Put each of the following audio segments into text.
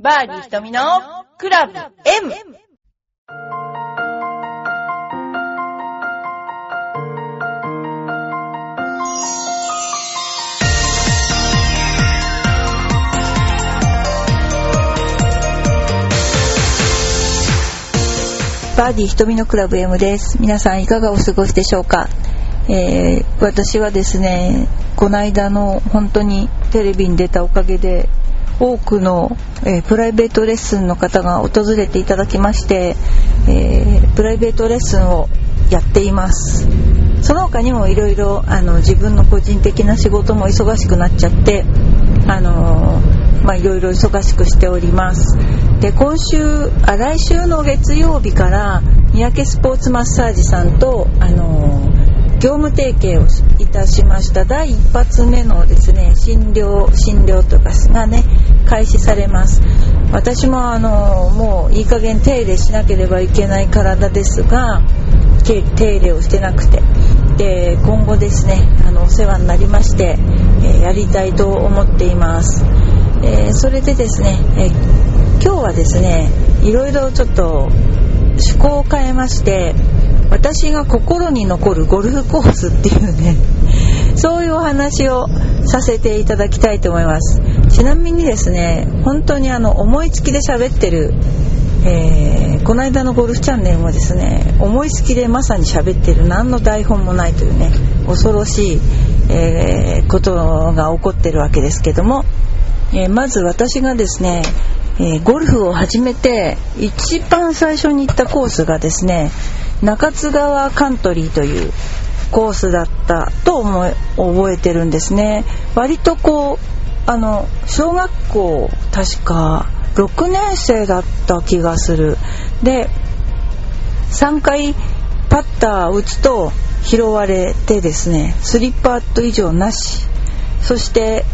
バーディー瞳のクラブ M! バーディー瞳のクラブ M です。皆さんいかがお過ごしでしょうか、えー私はですね、この間の本当にテレビに出たおかげで、多くの、えープライベートレッスンの方が訪れていただきまして、えープライベートレッスンをやっています。その他にもいろいろあの自分の個人的な仕事も忙しくなっちゃって、あのーまあいろいろ忙しくしております。で今週あ来週の月曜日から三宅スポーツマッサージさんとあのー業務提携をいたしました。第一発目のですね診療診療とかがね開始されます。私もあのもういい加減手入れしなければいけない体ですが手手入れをしてなくて。で今後ですねあのお世話になりまして、えーやりたいと思っています、えーそれでですね、えー今日はですねいろいろちょっと趣向を変えまして私が心に残るゴルフコースっていうねそういうお話をさせていただきたいと思います。ちなみにですね本当にあの思いつきで喋ってるえーこの間のゴルフチャンネルもですね思いつきでまさに喋ってる何の台本もないというね恐ろしい、えーことが起こってるわけですけども、えーまず私がですね、えゴルフを始めて一番最初に行ったコースがですね中津川カントリーというコースだったと思い覚えてるんですね。割とこうあの小学校確か6年生だった気がする。で3回パッターを打つと拾われてですね3パット以上なし。そして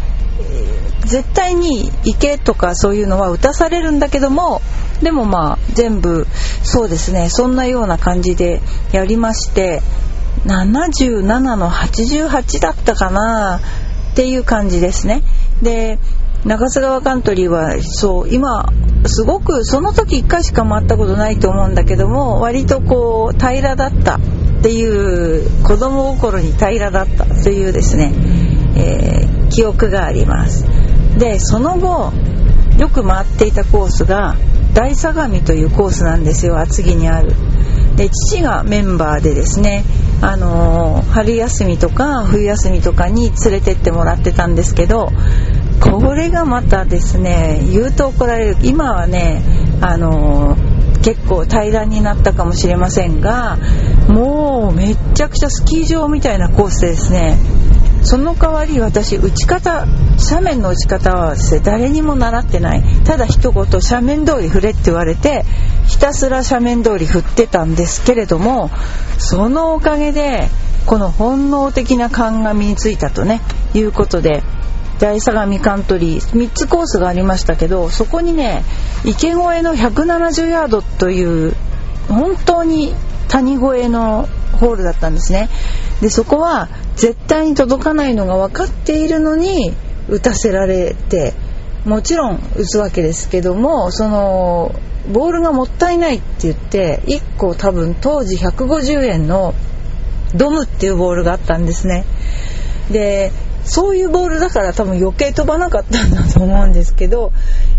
絶対に池とかそういうのは打たされるんだけどもでもまあ全部そうですね。そんなような感じでやりまして77の88だったかなっていう感じですね。で中津川カントリーはそう今すごくその時1回しか回ったことないと思うんだけども割とこう平らだったっていう子供心に平らだったというですね、えー記憶があります。でその後よく回っていたコースが大相模というコースなんですよ厚木にある。で父がメンバーでですね、あのー春休みとか冬休みとかに連れてってもらってたんですけどこれがまたですね言うと怒られる。今はね、あのー結構平らになったかもしれませんがもうめっちゃくちゃスキー場みたいなコースでですねその代わり私打ち方斜面の打ち方はですね誰にも習ってない。ただ一言斜面通り振れって言われてひたすら斜面通り振ってたんですけれどもそのおかげでこの本能的な勘が身についたとねいうことで大相模カントリー3つコースがありましたけどそこにね池越えの170ヤードという本当に谷越えのホールだったんですね。でそこは絶対に届かないのが分かっているのに打たせられてもちろん打つわけですけどもそのボールがもったいないって言って1個多分当時150円のドムっていうボールがあったんですね。でそういうボールだから多分余計飛ばなかったんだと思うんですけど、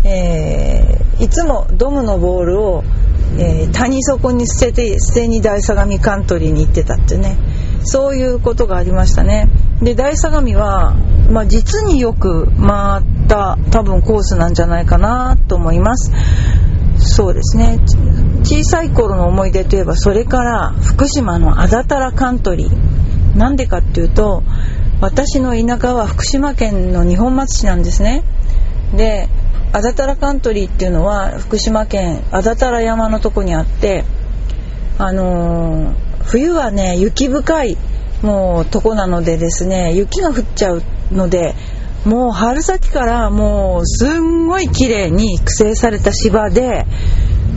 えーいつもドムのボールを、えー谷底に捨てて捨てに大相模カントリーに行ってたってね。そういうことがありましたね。で大相模は、まあ、実によく回った多分コースなんじゃないかなと思います。そうですね。小さい頃の思い出といえばそれから福島のあだたらカントリー。なんでかっていうと私の田舎は福島県の二本松市なんですね。であだたらカントリーっていうのは福島県あだたら山のとこにあってあのー冬はね雪深いもうとこなのでですね雪が降っちゃうのでもう春先からもうすんごい綺麗に育成された芝で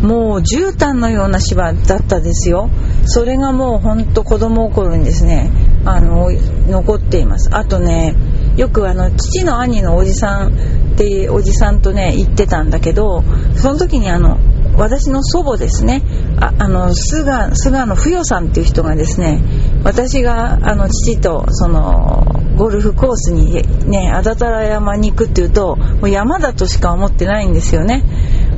もう絨毯のような芝だったですよ。それがもうほんと子供心にですねあの残っています。あとねよくあの父の兄のおじさんでおじさんとね行ってたんだけどその時にあの私の祖母ですねああの菅菅野不与さんっていう人がですね私があの父とそのゴルフコースにね安達太良山に行くっていうともう山だとしか思ってないんですよね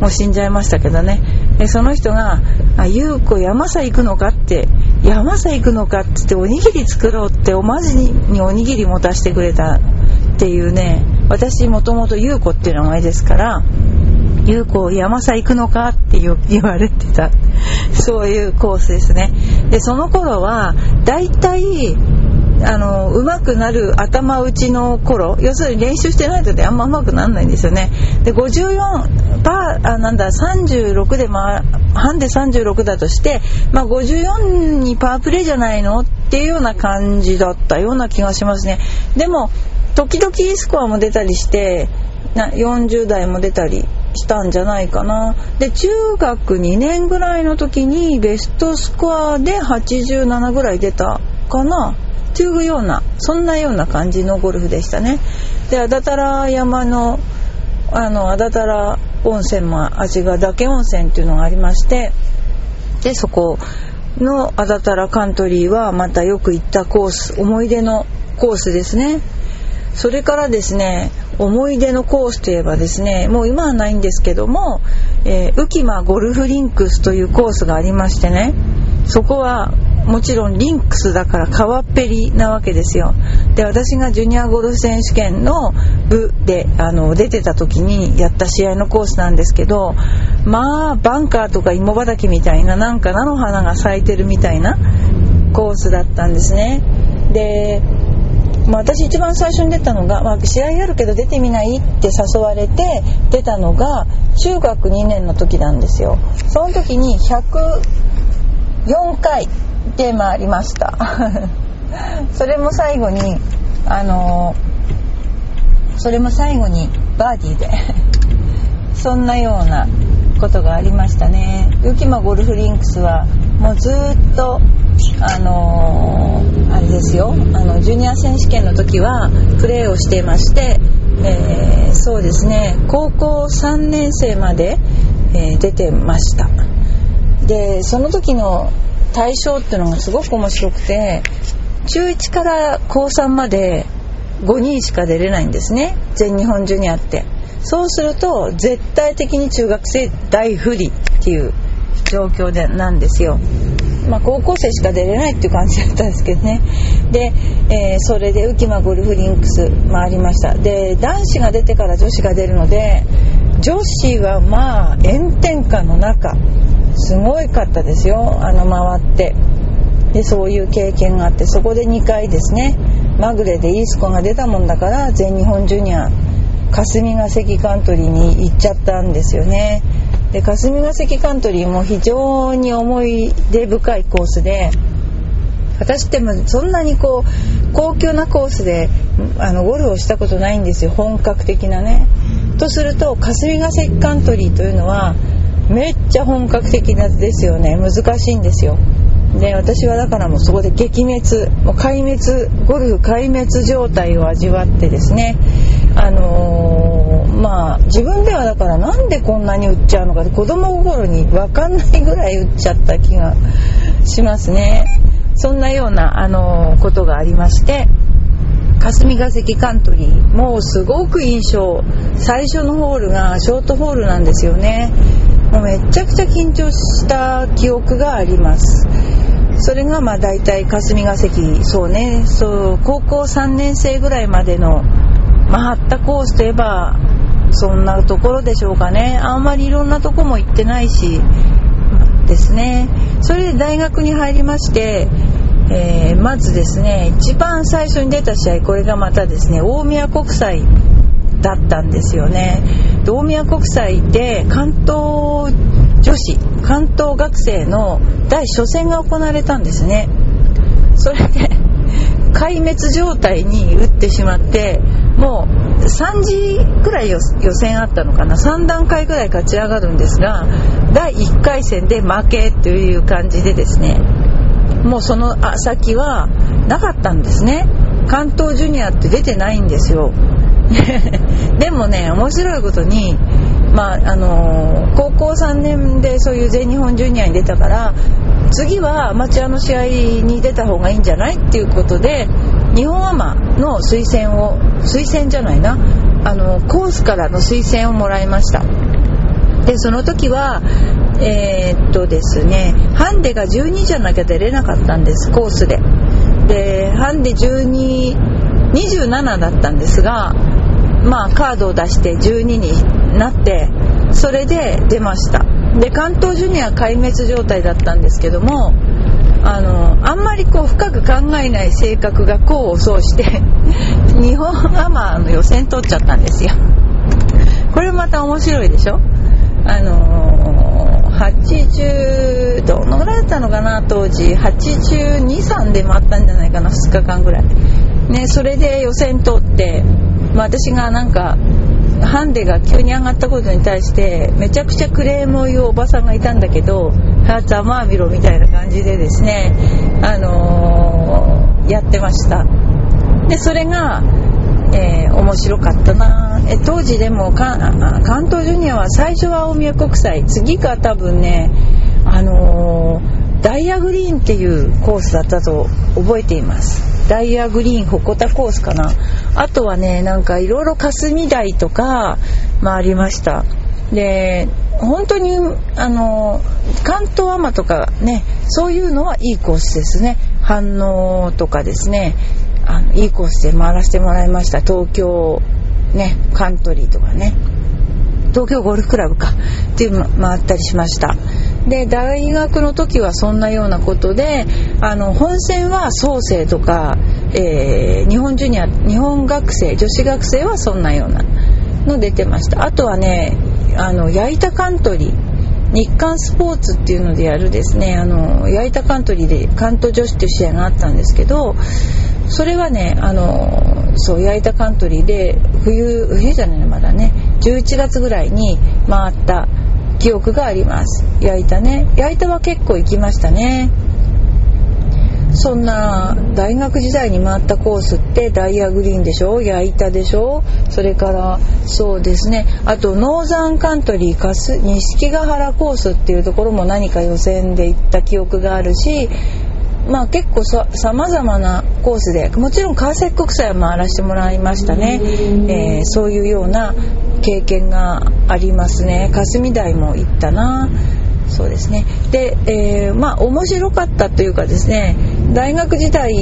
もう死んじゃいましたけどねでその人が「あ優子山さ行くのか?」って「山さ行くのか?」って言っておにぎり作ろうっておまじにおにぎり持たせてくれたっていうね私もともと優子っていう名前ですから優子山さ行くのかって言われてた。そういうコースですね。でその頃はだいたいあの上手くなる頭打ちの頃要するに練習してないとであんま上手くならないんですよね。で54パーあなんだ36で、まあ、半で36だとして、まあ、54にパープレーじゃないのっていうような感じだったような気がしますね。でも時々スコアも出たりしてな40代も出たりしたんじゃないかな。で中学2年ぐらいの時にベストスコアで87ぐらい出たかな。っていうようなそんなような感じのゴルフでしたね。で安達太良山のあの安達太良温泉も味が岳温泉っていうのがありましてでそこの安達太良カントリーはまたよく行ったコース思い出のコースですね。それからですね思い出のコースといえばですねもう今はないんですけども、えー、浮間ゴルフリンクスというコースがありましてねそこはもちろんリンクスだから川っぺりなわけですよ。で私がジュニアゴルフ選手権の部であの出てた時にやった試合のコースなんですけどまあバンカーとか芋畑みたいななんか菜の花が咲いてるみたいなコースだったんですね。でまあ、私一番最初に出たのが、まあ、試合やるけど出てみないって誘われて出たのが中学2年の時なんですよ。その時に104回出回りました。それも最後にあのー、それも最後にバーディーで。そんなようなことがありましたね。浮間ゴルフリンクスはもうずっとあのー、あれですよ。あのジュニア選手権の時はプレーをしていまして、えー、そうですね。高校3年生まで、えー、出てました。でその時の対象っていうのがすごく面白くて中1から高3まで5人しか出れないんですね。全日本ジュニアって。そうすると絶対的に中学生大不利っていう状況でなんですよ。まあ、高校生しか出れないっていう感じだったんですけどね。で、えー、それで浮間ゴルフリンクス回りました。で男子が出てから女子が出るので女子はまあ炎天下の中すごいかったですよ。あの回って。でそういう経験があってそこで2回ですね。まぐれでいいスコアが出たもんだから全日本ジュニア霞ヶ関カントリーに行っちゃったんですよね。で霞ヶ関カントリーも非常に思い出深いコースで私ってもそんなにこう高級なコースであのゴルフをしたことないんですよ本格的なね。とすると霞ヶ関カントリーというのはめっちゃ本格的なですよね難しいんですよ。で私はだからもうそこで撃滅もう壊滅ゴルフ壊滅状態を味わってですねあのー、まあ自分ではだからなんでこんなに売っちゃうのか子供心に分かんないぐらい売っちゃった気がしますね。そんなような、あの、ことがありまして霞ヶ関カントリーもうすごく印象最初のホールがショートホールなんですよね。もうめちゃくちゃ緊張した記憶があります。それがまあ大体霞が関そうねそう高校3年生ぐらいまでの回ったコースといえばそんなところでしょうかね。あんまりいろんなとこも行ってないしですね。それで大学に入りまして、えー、まずですね一番最初に出た試合これがまたですね大宮国際だったんですよね。大宮国際で関東女子関東学生の第初戦が行われたんですね。それで壊滅状態に打ってしまってもう3時くらい予選あったのかな。3段階ぐらい勝ち上がるんですが第1回戦で負けという感じでですねもうその先はなかったんですね。関東ジュニアって出てないんですよ。でもね面白いことにまああのー高校3年でそういう全日本ジュニアに出たから次はアマチュアの試合に出た方がいいんじゃないっていうことで日本アマの推薦を推薦じゃないな。あのコースからの推薦をもらいました。でその時はえーっとですねハンデが12じゃなきゃ出れなかったんですコースで。でハンデ1227だったんですがまあカードを出して12になってそれで出ました。で関東ジュニア壊滅状態だったんですけどもあのあんまりこう深く考えない性格が功を奏して 日本アマの予選取っちゃったんですよ。これまた面白いでしょ？あの、80どのぐらいだったのかな当時？823で回ったんじゃないかな2日間ぐらい。ねそれで予選通って、まあ、私がなんかハンデが急に上がったことに対してめちゃくちゃクレームを言うおばさんがいたんだけど「はざまあみろ」みたいな感じでですねあのーやってました。でそれがえー面白かったな。え当時でも関東ジュニアは最初は大宮国際。次が多分ねあのーダイヤグリーンっていうコースだったと覚えています。ダイヤグリーン鉾田コースかな。あとはねなんかいろいろ霞台とか、ま、ありました。で本当にあの関東アマとかねそういうのはいいコースですね。反応とかですね。あのいいコースで回らせてもらいました。東京ねカントリーとかね。東京ゴルフクラブか。っていうの回ったりしました。で大学の時はそんなようなことであの本戦は創生とか、えー日本ジュニア日本学生女子学生はそんなようなの出てました。あとはねあの矢板カントリー日韓スポーツっていうのでやるですねあの矢板カントリーで関東女子っていう試合があったんですけどそれはねあのそう矢板カントリーで冬冬じゃないのまだね。11月ぐらいに回った記憶があります。矢板ね。矢板は結構行きましたね。そんな大学時代に回ったコースってダイヤグリーンでしょ？矢板でしょ？それからそうですね。あとノーザンカントリーかす錦ヶ原コースっていうところも何か予選で行った記憶があるしまあ結構さまざまなコースでもちろん川崎国際は回らせてもらいましたね、えーそういうような経験がありますね。霞台も行ったな。そうですね。で、えーまあ面白かったというかですね大学時代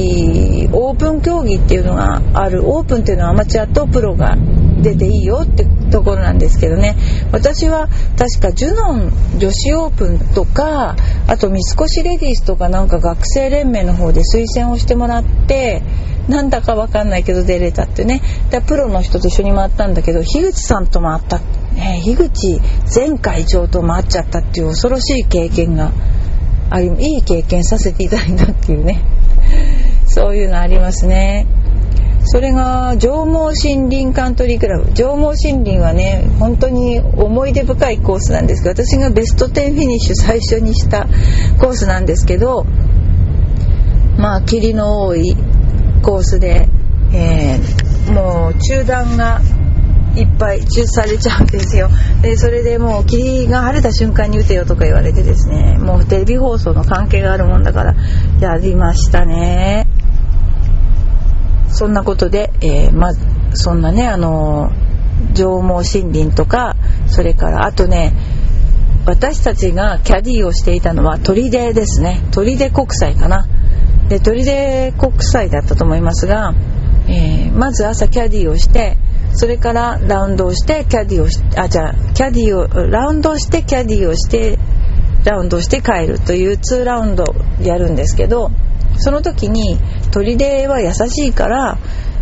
オープン競技っていうのがある。オープンっていうのはアマチュアとプロが出ていいよってところなんですけどね。私は確かジュノン女子オープンとかあと三越レディースとかなんか学生連盟の方で推薦をしてもらってなんだかわかんないけど出れたってね。でプロの人と一緒に回ったんだけど樋口さんと回った、ね、樋口前会長と回っちゃったっていう恐ろしい経験がありいい経験させていただいたっていうね。そういうのありますね。それが上毛森林カントリークラブ。上毛森林はね本当に思い出深いコースなんですけど私がベスト10フィニッシュ最初にしたコースなんですけどまあ霧の多いコースで、えーもう中断がいっぱい中されちゃうんですよ。でそれでもう霧が晴れた瞬間に打てよとか言われてですね。もうテレビ放送の関係があるもんだからやりましたね。そんなことで、えーまそんなねあの上毛森林とかそれからあとね私たちがキャディーをしていたのは砦ですね。砦国際かな。で砦国際だったと思いますが、えーまず朝キャディをしてそれからラウンドをしてキャディをしあじゃあキャディをラウンドしてキャディーをしてラウンドして帰るという2ラウンドやるんですけどその時に砦は優しいから、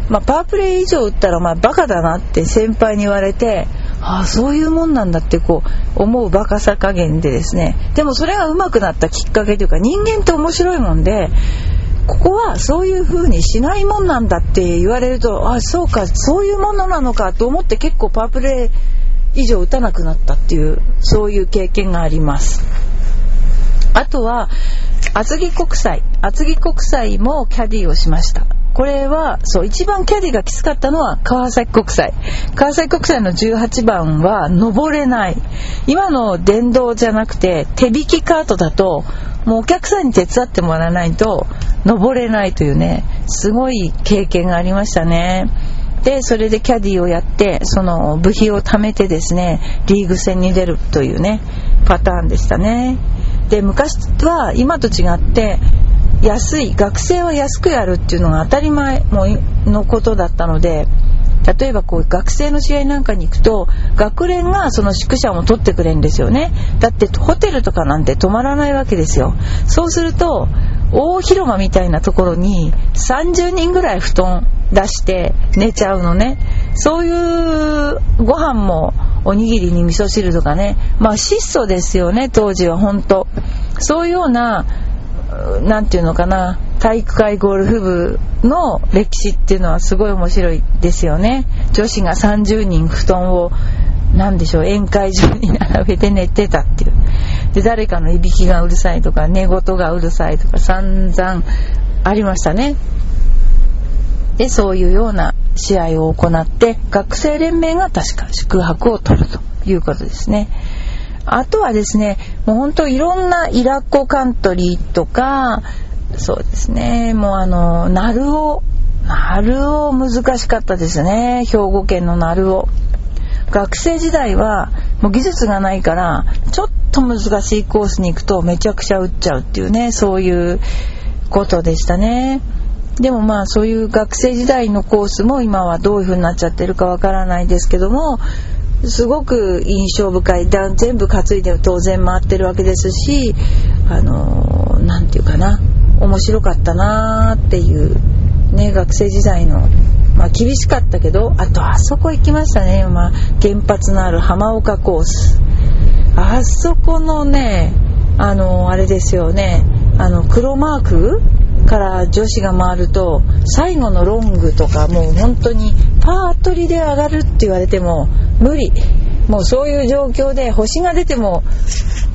まあ、パワープレイ以上打ったらお前バカだなって先輩に言われてああそういうもんなんだってこう思うバカさ加減でですね。でもそれが上手くなったきっかけというか人間って面白いもんでここはそういう風にしないもんなんだって言われるとあそうかそういうものなのかと思って結構パワープレイ以上打たなくなったっていうそういう経験があります。あとは厚木国際厚木国際もキャディーをしました。これはそう一番キャディがきつかったのは川崎国際。川崎国際の18番は登れない。今の電動じゃなくて手引きカートだともうお客さんに手伝ってもらわないと登れないというねすごい経験がありましたね。でそれでキャディをやってその部費を貯めてですねリーグ戦に出るというねパターンでしたね。で昔は今と違って安い学生は安くやるっていうのが当たり前のことだったので例えばこう学生の試合なんかに行くと学連がその宿舎も取ってくれるんですよね。だってホテルとかなんて泊まらないわけですよ。そうすると大広間みたいなところに30人ぐらい布団出して寝ちゃうのね。そういうご飯もおにぎりに味噌汁とかね。まあ質素ですよね当時は本当。そういうような何て言うのかな。体育会ゴルフ部の歴史っていうのはすごい面白いですよね。女子が30人布団を何でしょう宴会場に並べて寝てたっていう。で誰かのいびきがうるさいとか寝言がうるさいとか散々ありましたね。でそういうような試合を行って学生連盟が確か宿泊を取るということですね。あとはですねもう本当いろんなイラッコカントリーとかそうですね。もうあの鳴尾鳴尾難しかったですね。兵庫県の鳴尾学生時代はもう技術がないからちょっと難しいコースに行くとめちゃくちゃ打っちゃうっていうねそういうことでしたね。でもまあそういう学生時代のコースも今はどういう風になっちゃってるかわからないですけどもすごく印象深い。全部担いで当然回ってるわけですしあの何て言うかな。面白かったなーっていうね学生時代の。まあ厳しかったけどあとあそこ行きましたね、まあ、原発のある浜岡コース。あそこのねあのあれですよね。あの黒マークから女子が回ると最後のロングとかもう本当にパートリで上がるって言われても無理。もうそういう状況で星が出ても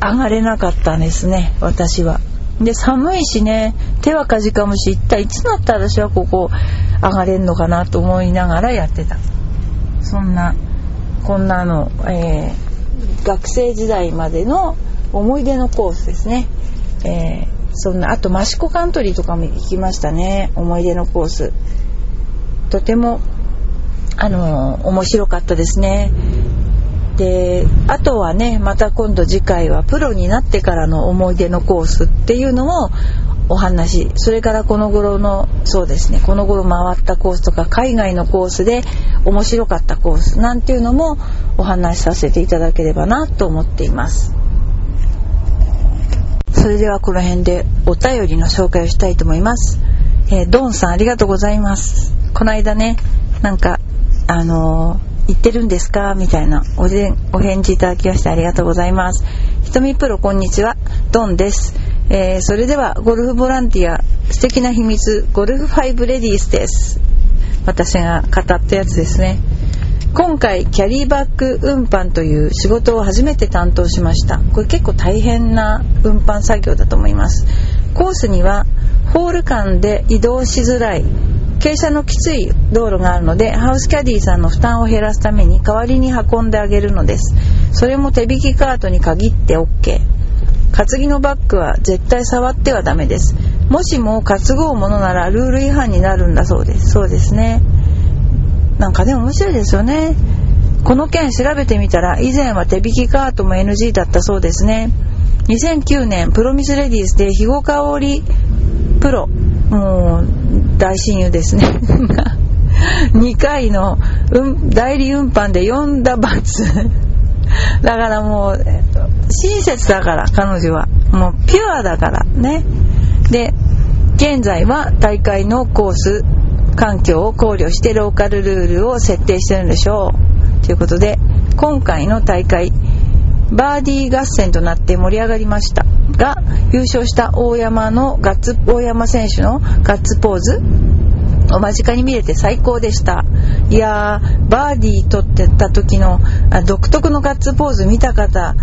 上がれなかったんですね私は。で寒いしね手はかじかむし一体いつなったら私はここ上がれんのかなと思いながらやってた。そんなこんなの、えー、学生時代までの思い出のコースですね、えー、そんなあと益子カントリーとかも行きましたね。思い出のコース。とてもあのー、面白かったですね。であとはねまた今度次回はプロになってからの思い出のコースっていうのもお話それからこの頃のそうですねこの頃回ったコースとか海外のコースで面白かったコースなんていうのもお話しさせていただければなと思っています。それではこの辺でお便りの紹介をしたいと思います、えー、ドンさんありがとうございます。この間ねなんかあのー言ってるんですか？みたいなおでお返事いただきましてありがとうございます。ひとみプロこんにちは、ドンです。えー、それではゴルフボランティア素敵な秘密ゴルフ5レディースです。私が語ったやつですね。今回キャリーバッグ運搬という仕事を初めて担当しましたこれ結構大変な運搬作業だと思いますコースにはホール間で移動しづらい傾斜のきつい道路があるのでハウスキャディーさんの負担を減らすために代わりに運んであげるのです。それも手引きカートに限って OK 担ぎのバッグは絶対触ってはダメです。もしも担ごうものならルール違反になるんだそうです。そうですね。なんかね面白いですよね。この件調べてみたら以前は手引きカートも NG だったそうですね。2009年プロミスレディースで肥後香織プロもう大親友ですね。2回の、うん、代理運搬で4打罰。だからもう親切だから彼女は。もうピュアだからね。で現在は大会のコース環境を考慮してローカルルールを設定してるんでしょう。ということで今回の大会バーディー合戦となって盛り上がりましたが優勝した大山のガッツ大山選手のガッツポーズを間近に見れて最高でした。いやーバーディー取ってた時の独特のガッツポーズ見た方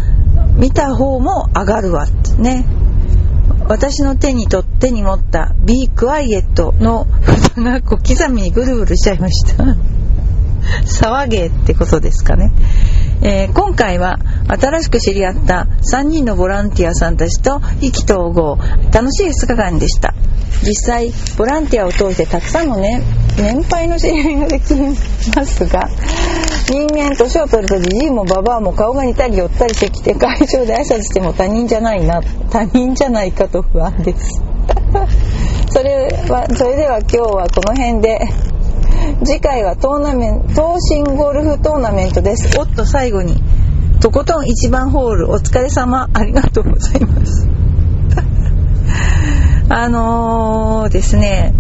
見た方も上がるわ。ってね。私の手にとってに持った Be Quiet の 札が小刻みにぐるぐるしちゃいました。騒げってことですかね、えー、今回は新しく知り合った3人のボランティアさんたちと意気投合楽しい2日間でした。実際ボランティアを通してたくさんの、ね、年配の知り合いができますが人間年を取るとじじいもばばあも顔が似たり寄ったりしてきて会場で挨拶しても他人じゃないな他人じゃないかと不安です それはそれでは今日はこの辺で。次回はトーナメント東進ゴルフトーナメントです。おっと最後にとことん1番ホールお疲れ様ありがとうございます。あのー、ですね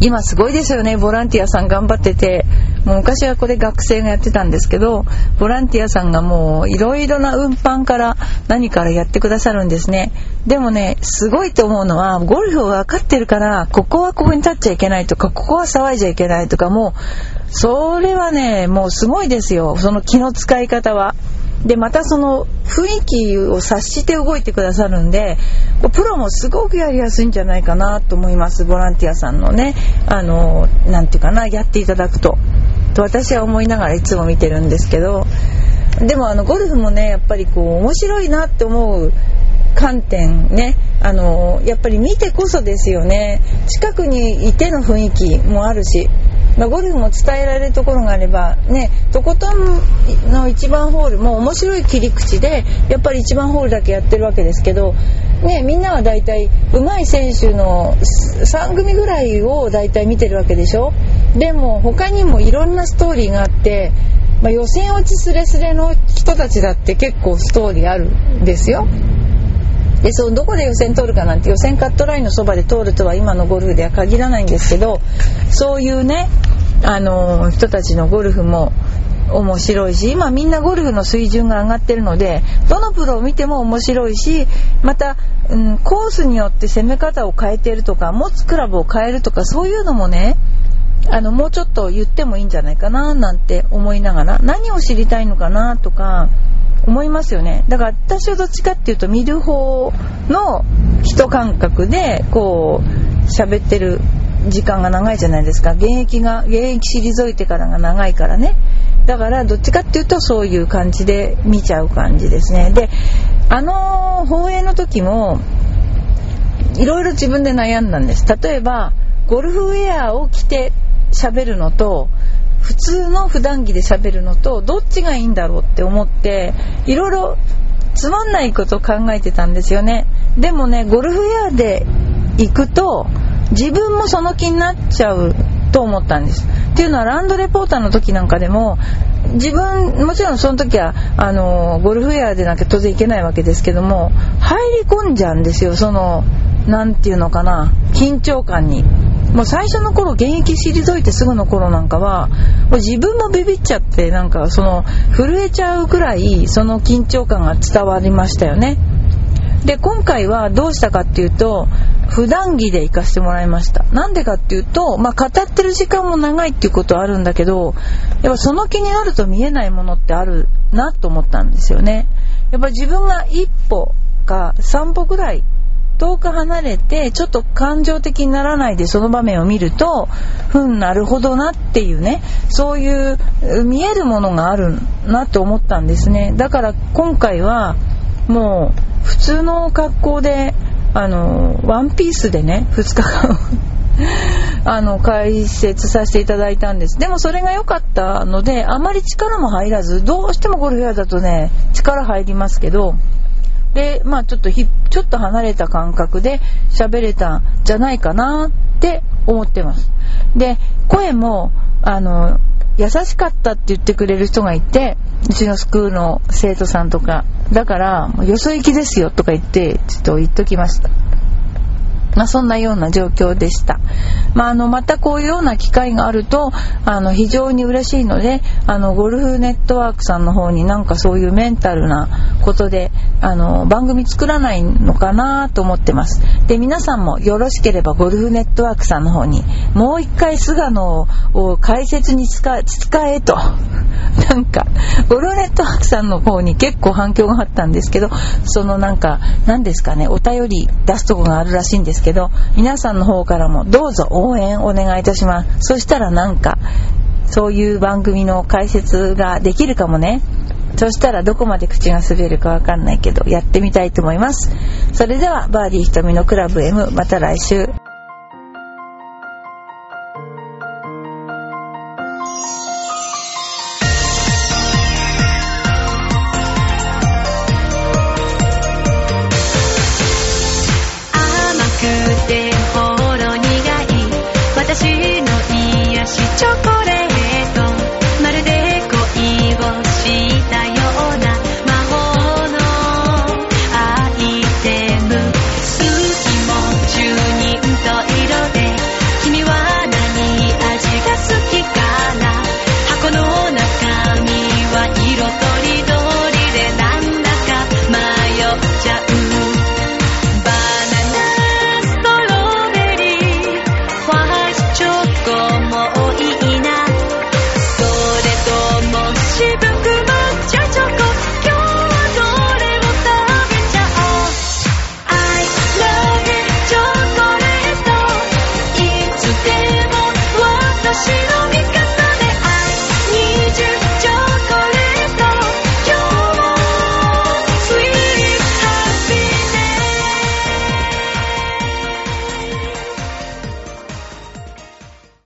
今すごいですよね。ボランティアさん頑張ってて。もう昔はこれ学生がやってたんですけどボランティアさんがもういろいろな運搬から何からやってくださるんですね。でもねすごいと思うのはゴルフを分かってるからここはここに立っちゃいけないとかここは騒いじゃいけないとかもうそれはねもうすごいですよ。その気の使い方は。でまたその雰囲気を察して動いてくださるんでプロもすごくやりやすいんじゃないかなと思いますボランティアさんのね。あの何て言うかなやっていただくと。と私は思いながらいつも見てるんですけど。でもあのゴルフもねやっぱりこう面白いなって思う観点ね。あのやっぱり見てこそですよね。近くにいての雰囲気もあるし。まあ、ゴルフも伝えられるところがあれば、ね、とことんの1番ホールも面白い切り口でやっぱり1番ホールだけやってるわけですけど、ね、みんなは大体上手い選手の3組ぐらいを大体見てるわけでしょ？でも他にもいろんなストーリーがあって、まあ、予選落ちすれすれの人たちだって結構ストーリーあるんですよ。でそのどこで予選通るかなんて予選カットラインのそばで通るとは今のゴルフでは限らないんですけどそういうねあの人たちのゴルフも面白いし今みんなゴルフの水準が上がってるのでどのプロを見ても面白いしまた、うん、コースによって攻め方を変えてるとか持つクラブを変えるとかそういうのもねあのもうちょっと言ってもいいんじゃないかななんて思いながら何を知りたいのかなとか思いますよね。だから私はどっちかっていうと見る方の人感覚でこう喋ってる時間が長いじゃないですか。現役が現役退いてからが長いからね。だからどっちかっていうとそういう感じで見ちゃう感じですね。であの放映の時もいろいろ自分で悩んだんです。例えばゴルフウェアを着て喋るのと普通の普段着で喋るのとどっちがいいんだろうって思っていろいろつまんないことを考えてたんですよね。でもねゴルフウェアで行くと自分もその気になっちゃうと思ったんです。っていうのはランドレポーターの時なんかでも自分もちろんその時はあのゴルフウェアでなきゃ当然いけないわけですけども入り込んじゃうんですよ。その何て言うのかな緊張感に。もう最初の頃現役退いてすぐの頃なんかはもう自分もビビっちゃってなんかその震えちゃうくらいその緊張感が伝わりましたよね。で今回はどうしたかっていうと普段着で行かせてもらいました。なんでかっていうと、まあ、語ってる時間も長いっていうことはあるんだけどやっぱその気になると見えないものってあるなと思ったんですよね。やっぱ自分が一歩か3歩ぐらい遠く離れてちょっと感情的にならないでその場面を見るとふんなるほどなっていうねそういう見えるものがあるなと思ったんですね。だから今回はもう普通の格好であのワンピースでね2日間あの解説させていただいたんです。でもそれが良かったのであまり力も入らずどうしてもゴルフェアだとね力入りますけどで、まあちょっとひ、ちょっと離れた感覚で喋れたんじゃないかなって思ってます。で、声も、あの、優しかったって言ってくれる人がいて、うちのスクールの生徒さんとか、だから、よそ行きですよとか言って、ちょっと言っときました。まあ、そんなような状況でした。まあ、あのまたこういうような機会があるとあの非常に嬉しいのであのゴルフネットワークさんの方になんかそういうメンタルなことであの番組作らないのかなと思ってますで皆さんもよろしければゴルフネットワークさんの方にもう一回菅野を解説に使えと なんかゴルフネットワークさんの方に結構反響があったんですけどそのなんか何ですかねお便り出すとこがあるらしいんですですけど皆さんの方からもどうぞ応援お願いいたします。そしたらなんかそういう番組の解説ができるかもね。そしたらどこまで口が滑るかわかんないけどやってみたいと思います。それではバーディー瞳のクラブ M また来週。